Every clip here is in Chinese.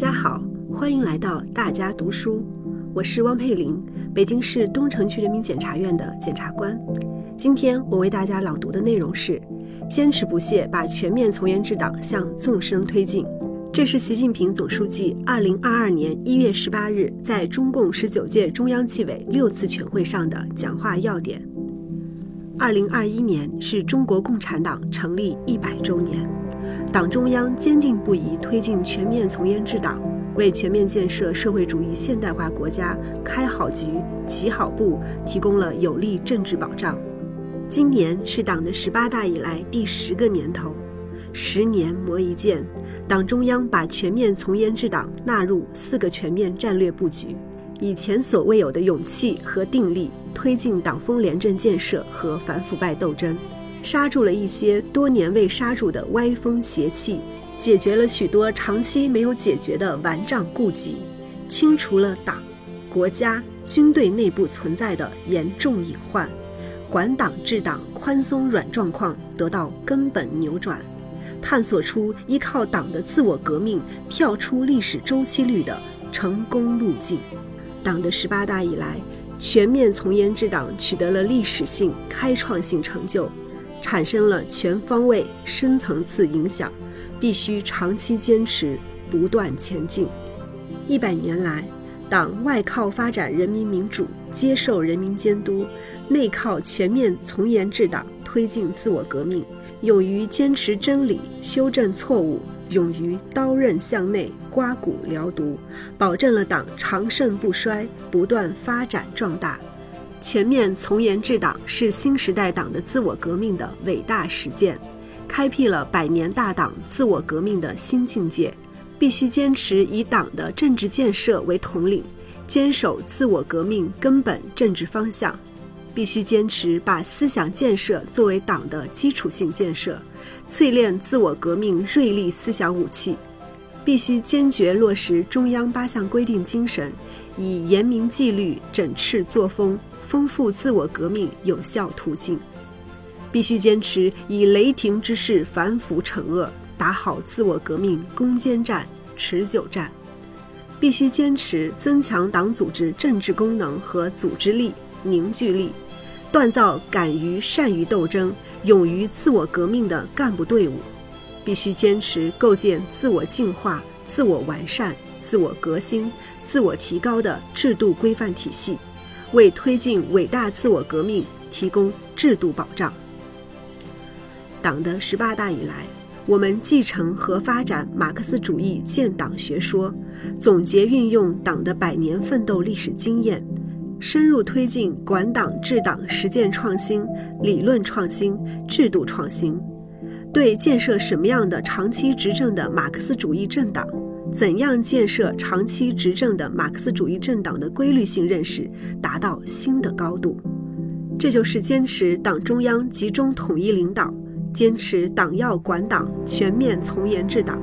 大家好，欢迎来到大家读书，我是汪佩玲，北京市东城区人民检察院的检察官。今天我为大家朗读的内容是：坚持不懈把全面从严治党向纵深推进。这是习近平总书记二零二二年一月十八日在中共十九届中央纪委六次全会上的讲话要点。二零二一年是中国共产党成立一百周年。党中央坚定不移推进全面从严治党，为全面建设社会主义现代化国家开好局、起好步提供了有力政治保障。今年是党的十八大以来第十个年头，十年磨一剑，党中央把全面从严治党纳入四个全面战略布局，以前所未有的勇气和定力推进党风廉政建设和反腐败斗争。刹住了一些多年未刹住的歪风邪气，解决了许多长期没有解决的顽障痼疾，清除了党、国家、军队内部存在的严重隐患，管党治党宽松软状况得到根本扭转，探索出依靠党的自我革命跳出历史周期率的成功路径。党的十八大以来，全面从严治党取得了历史性开创性成就。产生了全方位、深层次影响，必须长期坚持，不断前进。一百年来，党外靠发展人民民主，接受人民监督；内靠全面从严治党，推进自我革命，勇于坚持真理，修正错误，勇于刀刃向内，刮骨疗毒，保证了党长盛不衰，不断发展壮大。全面从严治党是新时代党的自我革命的伟大实践，开辟了百年大党自我革命的新境界。必须坚持以党的政治建设为统领，坚守自我革命根本政治方向。必须坚持把思想建设作为党的基础性建设，淬炼自我革命锐利思想武器。必须坚决落实中央八项规定精神，以严明纪律整饬作风。丰富自我革命有效途径，必须坚持以雷霆之势反腐惩恶，打好自我革命攻坚战、持久战。必须坚持增强党组织政治功能和组织力、凝聚力，锻造敢于善于斗争、勇于自我革命的干部队伍。必须坚持构建自我净化、自我完善、自我革新、自我提高的制度规范体系。为推进伟大自我革命提供制度保障。党的十八大以来，我们继承和发展马克思主义建党学说，总结运用党的百年奋斗历史经验，深入推进管党治党实践创新、理论创新、制度创新，对建设什么样的长期执政的马克思主义政党。怎样建设长期执政的马克思主义政党的规律性认识达到新的高度？这就是坚持党中央集中统一领导，坚持党要管党、全面从严治党，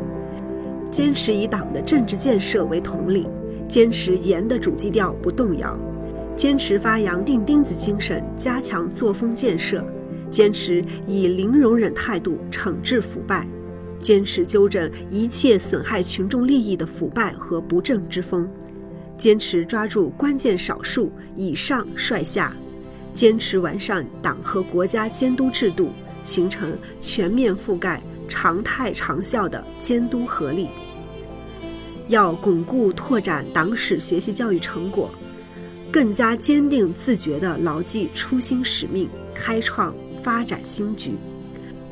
坚持以党的政治建设为统领，坚持严的主基调不动摇，坚持发扬钉钉子精神，加强作风建设，坚持以零容忍态度惩治腐败。坚持纠正一切损害群众利益的腐败和不正之风，坚持抓住关键少数以上率下，坚持完善党和国家监督制度，形成全面覆盖、常态长效的监督合力。要巩固拓展党史学习教育成果，更加坚定自觉地牢记初心使命，开创发展新局。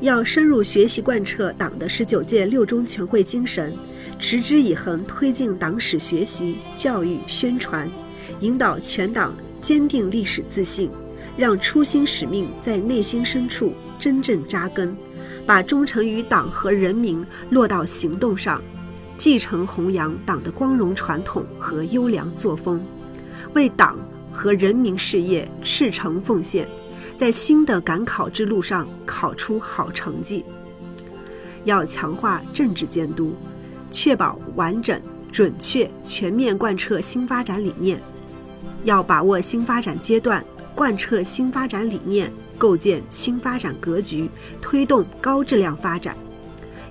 要深入学习贯彻党的十九届六中全会精神，持之以恒推进党史学习、教育、宣传，引导全党坚定历史自信，让初心使命在内心深处真正扎根，把忠诚于党和人民落到行动上，继承弘扬党的光荣传统和优良作风，为党和人民事业赤诚奉献。在新的赶考之路上考出好成绩，要强化政治监督，确保完整、准确、全面贯彻新发展理念；要把握新发展阶段，贯彻新发展理念，构建新发展格局，推动高质量发展；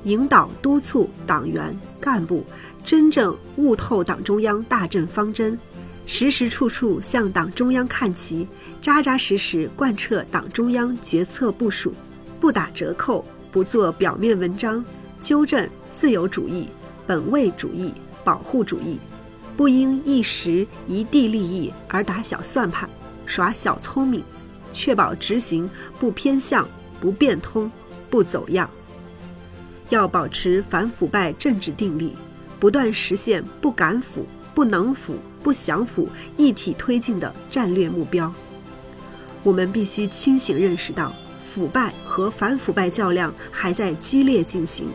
引导督促党员干部真正悟透党中央大政方针，时时处处向党中央看齐，扎扎实实贯彻党中央决策部署，不打折扣，不做表面文章，纠正自由主义、本位主义、保护主义，不因一时一地利益而打小算盘、耍小聪明。确保执行不偏向、不变通、不走样。要保持反腐败政治定力，不断实现不敢腐、不能腐、不想腐一体推进的战略目标。我们必须清醒认识到，腐败和反腐败较量还在激烈进行，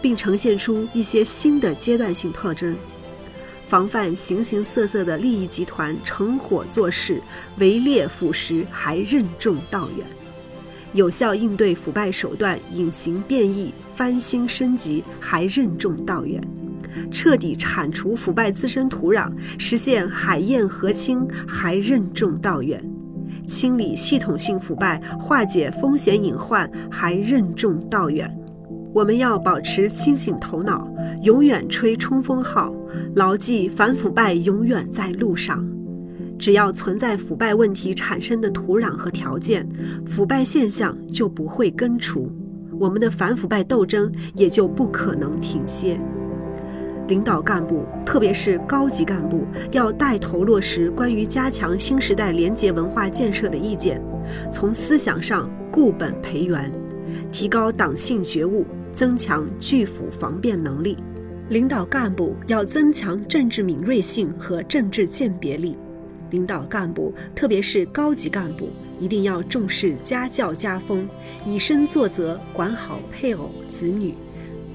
并呈现出一些新的阶段性特征。防范形形色色的利益集团成火做事、围猎腐蚀还任重道远；有效应对腐败手段隐形变异、翻新升级还任重道远；彻底铲除腐败滋生土壤，实现海晏河清还任重道远；清理系统性腐败、化解风险隐患还任重道远。我们要保持清醒头脑，永远吹冲锋号，牢记反腐败永远在路上。只要存在腐败问题产生的土壤和条件，腐败现象就不会根除，我们的反腐败斗争也就不可能停歇。领导干部，特别是高级干部，要带头落实关于加强新时代廉洁文化建设的意见，从思想上固本培元，提高党性觉悟。增强拒腐防变能力，领导干部要增强政治敏锐性和政治鉴别力。领导干部，特别是高级干部，一定要重视家教家风，以身作则，管好配偶子女，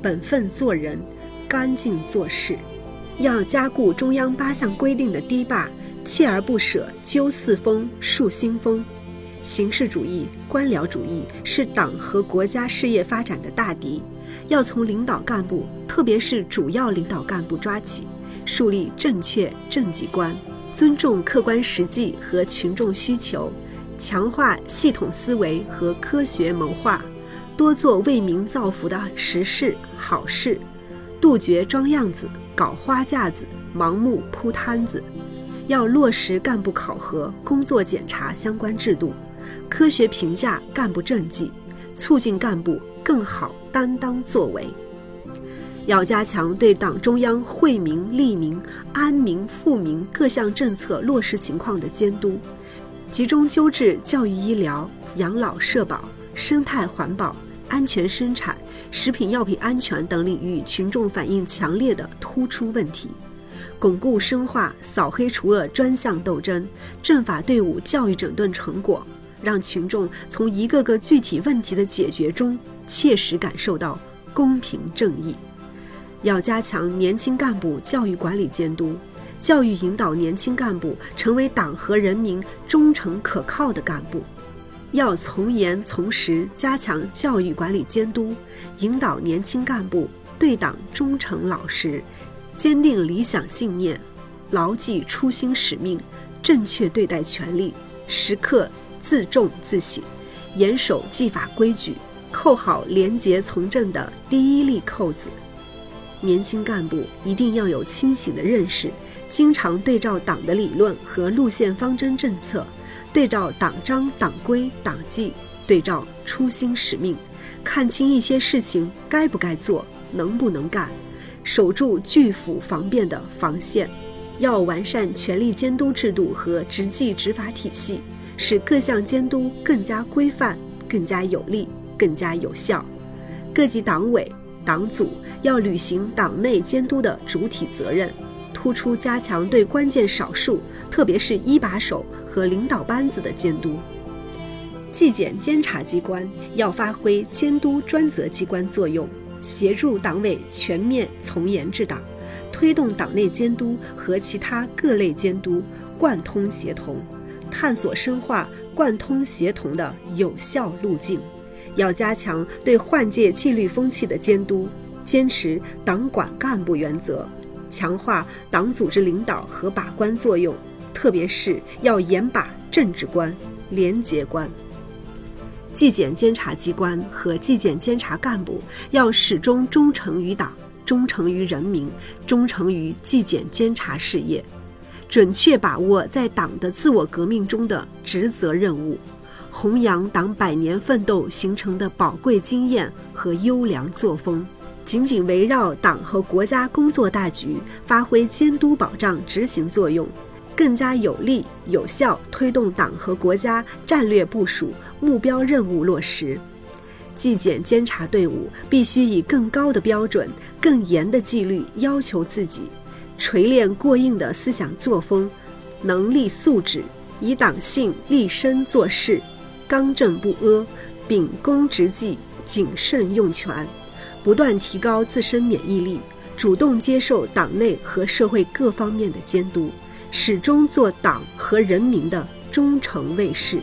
本分做人，干净做事。要加固中央八项规定的堤坝，锲而不舍纠四风树新风。形式主义、官僚主义是党和国家事业发展的大敌，要从领导干部，特别是主要领导干部抓起，树立正确政绩观，尊重客观实际和群众需求，强化系统思维和科学谋划，多做为民造福的实事好事，杜绝装样子、搞花架子、盲目铺摊子，要落实干部考核、工作检查相关制度。科学评价干部政绩，促进干部更好担当作为。要加强对党中央惠民利民、安民富民各项政策落实情况的监督，集中纠治教育医疗、养老社保、生态环保、安全生产、食品药品安全等领域群众反映强烈的突出问题，巩固深化扫黑除恶专项斗争，政法队伍教育整顿成果。让群众从一个个具体问题的解决中切实感受到公平正义。要加强年轻干部教育管理监督，教育引导年轻干部成为党和人民忠诚可靠的干部。要从严从实加强教育管理监督，引导年轻干部对党忠诚老实，坚定理想信念，牢记初心使命，正确对待权力，时刻。自重自省，严守纪法规矩，扣好廉洁从政的第一粒扣子。年轻干部一定要有清醒的认识，经常对照党的理论和路线方针政策，对照党章党规党纪，对照初心使命，看清一些事情该不该做，能不能干，守住拒腐防变的防线。要完善权力监督制度和执纪执法体系。使各项监督更加规范、更加有力、更加有效。各级党委、党组要履行党内监督的主体责任，突出加强对关键少数，特别是一把手和领导班子的监督。纪检监察机关要发挥监督专责机关作用，协助党委全面从严治党，推动党内监督和其他各类监督贯通协同。探索深化贯通协同的有效路径，要加强对换届纪律风气的监督，坚持党管干部原则，强化党组织领导和把关作用，特别是要严把政治关、廉洁关。纪检监察机关和纪检监察干部要始终忠诚于党、忠诚于人民、忠诚于纪检监察事业，准确把握在党的自我革命中的职责任务，弘扬党百年奋斗形成的宝贵经验和优良作风，紧紧围绕党和国家工作大局，发挥监督保障执行作用。更加有力、有效推动党和国家战略部署、目标任务落实。纪检监察队伍必须以更高的标准、更严的纪律要求自己，锤炼过硬的思想作风、能力素质，以党性立身做事，刚正不阿，秉公执纪，谨慎用权，不断提高自身免疫力，主动接受党内和社会各方面的监督。始终做党和人民的忠诚卫士。